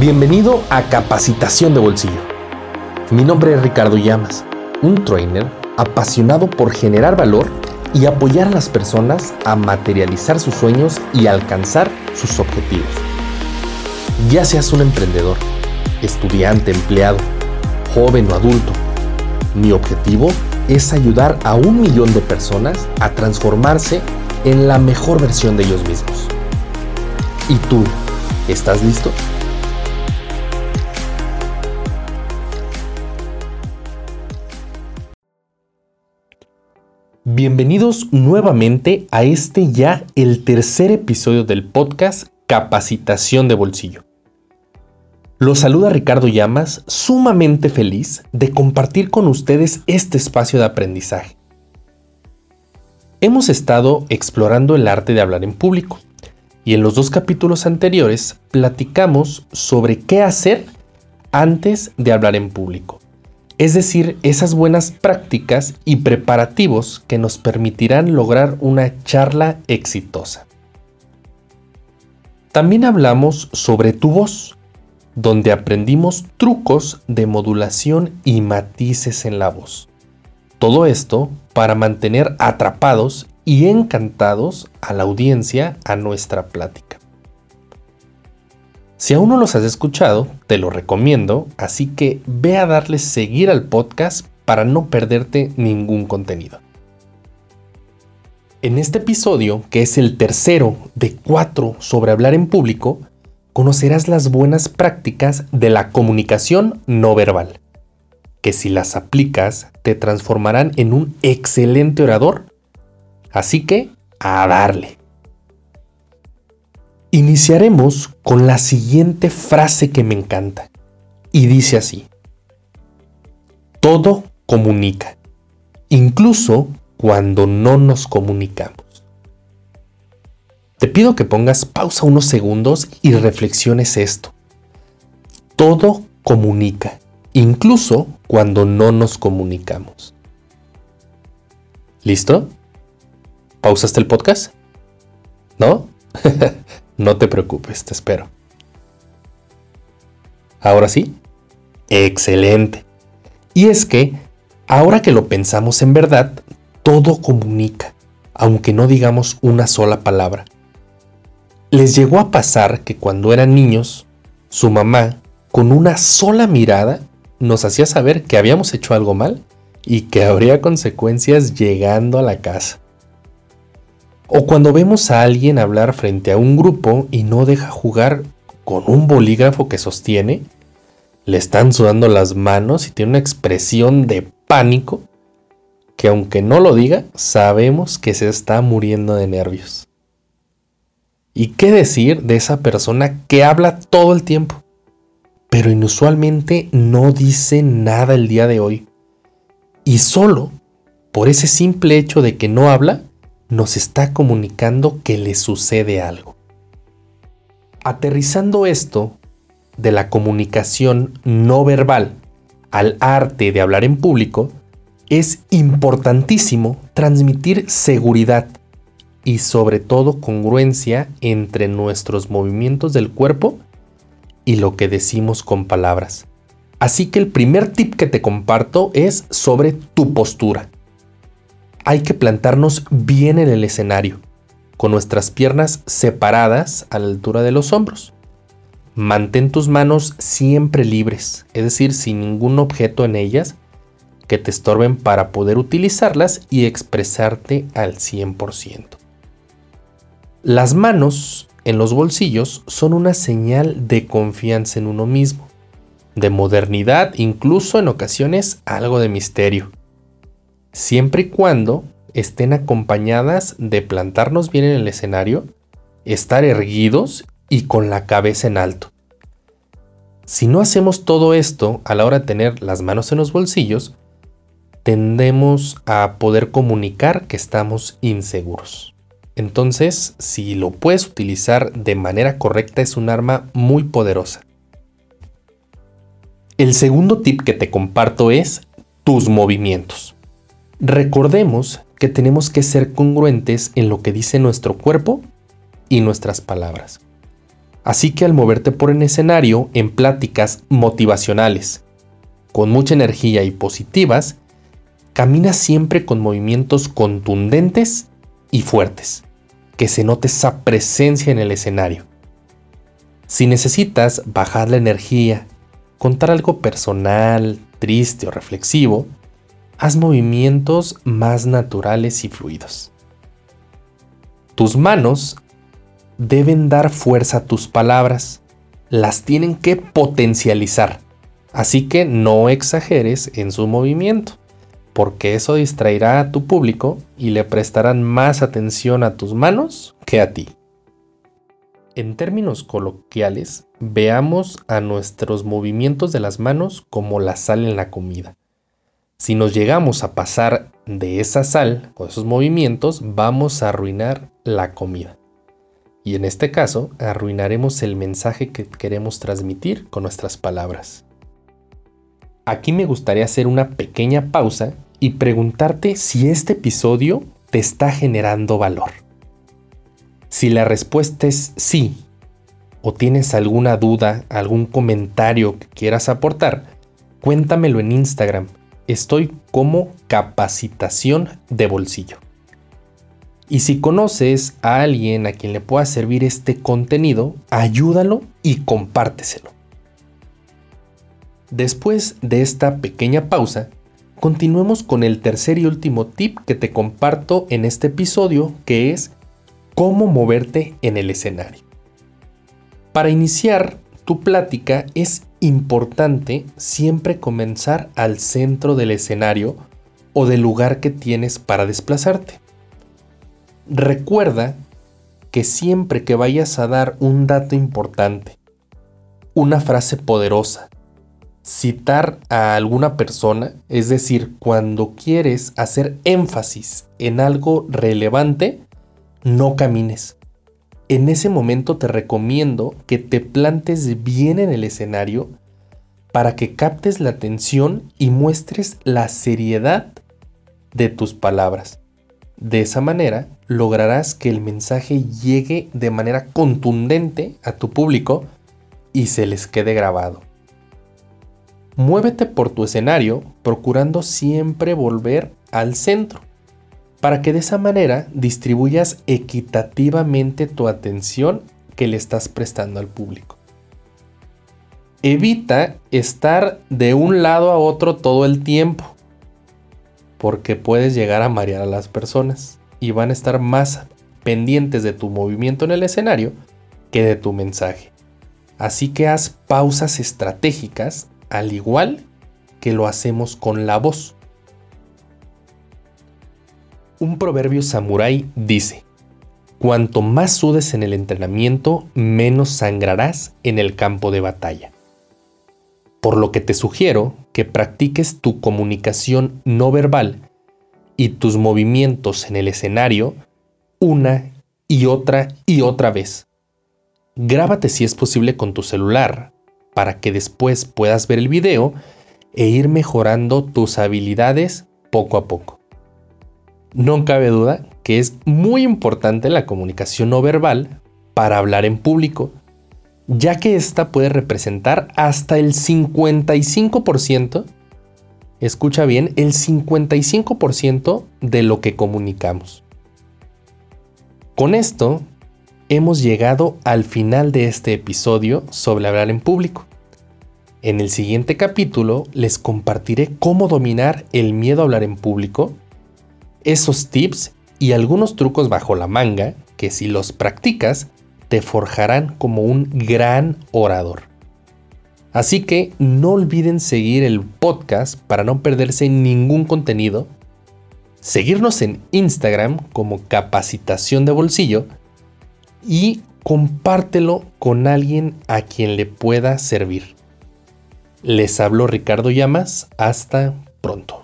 Bienvenido a Capacitación de Bolsillo. Mi nombre es Ricardo Llamas, un trainer apasionado por generar valor y apoyar a las personas a materializar sus sueños y alcanzar sus objetivos. Ya seas un emprendedor, estudiante, empleado, joven o adulto, mi objetivo es ayudar a un millón de personas a transformarse en la mejor versión de ellos mismos. ¿Y tú, estás listo? Bienvenidos nuevamente a este ya el tercer episodio del podcast Capacitación de Bolsillo. Los saluda Ricardo Llamas, sumamente feliz de compartir con ustedes este espacio de aprendizaje. Hemos estado explorando el arte de hablar en público y en los dos capítulos anteriores platicamos sobre qué hacer antes de hablar en público es decir, esas buenas prácticas y preparativos que nos permitirán lograr una charla exitosa. También hablamos sobre tu voz, donde aprendimos trucos de modulación y matices en la voz. Todo esto para mantener atrapados y encantados a la audiencia a nuestra plática. Si aún no los has escuchado, te lo recomiendo, así que ve a darle seguir al podcast para no perderte ningún contenido. En este episodio, que es el tercero de cuatro sobre hablar en público, conocerás las buenas prácticas de la comunicación no verbal, que si las aplicas te transformarán en un excelente orador. Así que, a darle. Iniciaremos con la siguiente frase que me encanta y dice así. Todo comunica, incluso cuando no nos comunicamos. Te pido que pongas pausa unos segundos y reflexiones esto. Todo comunica, incluso cuando no nos comunicamos. ¿Listo? ¿Pausaste el podcast? ¿No? No te preocupes, te espero. Ahora sí, excelente. Y es que, ahora que lo pensamos en verdad, todo comunica, aunque no digamos una sola palabra. Les llegó a pasar que cuando eran niños, su mamá, con una sola mirada, nos hacía saber que habíamos hecho algo mal y que habría consecuencias llegando a la casa. O cuando vemos a alguien hablar frente a un grupo y no deja jugar con un bolígrafo que sostiene, le están sudando las manos y tiene una expresión de pánico que aunque no lo diga, sabemos que se está muriendo de nervios. ¿Y qué decir de esa persona que habla todo el tiempo, pero inusualmente no dice nada el día de hoy? Y solo por ese simple hecho de que no habla, nos está comunicando que le sucede algo. Aterrizando esto de la comunicación no verbal al arte de hablar en público, es importantísimo transmitir seguridad y sobre todo congruencia entre nuestros movimientos del cuerpo y lo que decimos con palabras. Así que el primer tip que te comparto es sobre tu postura hay que plantarnos bien en el escenario, con nuestras piernas separadas a la altura de los hombros. Mantén tus manos siempre libres, es decir, sin ningún objeto en ellas que te estorben para poder utilizarlas y expresarte al 100%. Las manos en los bolsillos son una señal de confianza en uno mismo, de modernidad, incluso en ocasiones algo de misterio siempre y cuando estén acompañadas de plantarnos bien en el escenario, estar erguidos y con la cabeza en alto. Si no hacemos todo esto a la hora de tener las manos en los bolsillos, tendemos a poder comunicar que estamos inseguros. Entonces, si lo puedes utilizar de manera correcta, es un arma muy poderosa. El segundo tip que te comparto es tus movimientos. Recordemos que tenemos que ser congruentes en lo que dice nuestro cuerpo y nuestras palabras. Así que al moverte por un escenario en pláticas motivacionales, con mucha energía y positivas, camina siempre con movimientos contundentes y fuertes, que se note esa presencia en el escenario. Si necesitas bajar la energía, contar algo personal, triste o reflexivo, haz movimientos más naturales y fluidos. Tus manos deben dar fuerza a tus palabras, las tienen que potencializar, así que no exageres en su movimiento, porque eso distraerá a tu público y le prestarán más atención a tus manos que a ti. En términos coloquiales, veamos a nuestros movimientos de las manos como la sal en la comida. Si nos llegamos a pasar de esa sal o esos movimientos, vamos a arruinar la comida. Y en este caso, arruinaremos el mensaje que queremos transmitir con nuestras palabras. Aquí me gustaría hacer una pequeña pausa y preguntarte si este episodio te está generando valor. Si la respuesta es sí, o tienes alguna duda, algún comentario que quieras aportar, cuéntamelo en Instagram estoy como capacitación de bolsillo. Y si conoces a alguien a quien le pueda servir este contenido, ayúdalo y compárteselo. Después de esta pequeña pausa, continuemos con el tercer y último tip que te comparto en este episodio, que es cómo moverte en el escenario. Para iniciar tu plática es importante siempre comenzar al centro del escenario o del lugar que tienes para desplazarte. Recuerda que siempre que vayas a dar un dato importante, una frase poderosa, citar a alguna persona, es decir, cuando quieres hacer énfasis en algo relevante, no camines en ese momento te recomiendo que te plantes bien en el escenario para que captes la atención y muestres la seriedad de tus palabras. De esa manera lograrás que el mensaje llegue de manera contundente a tu público y se les quede grabado. Muévete por tu escenario procurando siempre volver al centro para que de esa manera distribuyas equitativamente tu atención que le estás prestando al público. Evita estar de un lado a otro todo el tiempo, porque puedes llegar a marear a las personas y van a estar más pendientes de tu movimiento en el escenario que de tu mensaje. Así que haz pausas estratégicas al igual que lo hacemos con la voz. Un proverbio samurái dice, cuanto más sudes en el entrenamiento, menos sangrarás en el campo de batalla. Por lo que te sugiero que practiques tu comunicación no verbal y tus movimientos en el escenario una y otra y otra vez. Grábate si es posible con tu celular para que después puedas ver el video e ir mejorando tus habilidades poco a poco. No cabe duda que es muy importante la comunicación no verbal para hablar en público, ya que esta puede representar hasta el 55%, escucha bien, el 55% de lo que comunicamos. Con esto, hemos llegado al final de este episodio sobre hablar en público. En el siguiente capítulo les compartiré cómo dominar el miedo a hablar en público esos tips y algunos trucos bajo la manga que si los practicas te forjarán como un gran orador. Así que no olviden seguir el podcast para no perderse ningún contenido, seguirnos en Instagram como capacitación de bolsillo y compártelo con alguien a quien le pueda servir. Les hablo Ricardo Llamas, hasta pronto.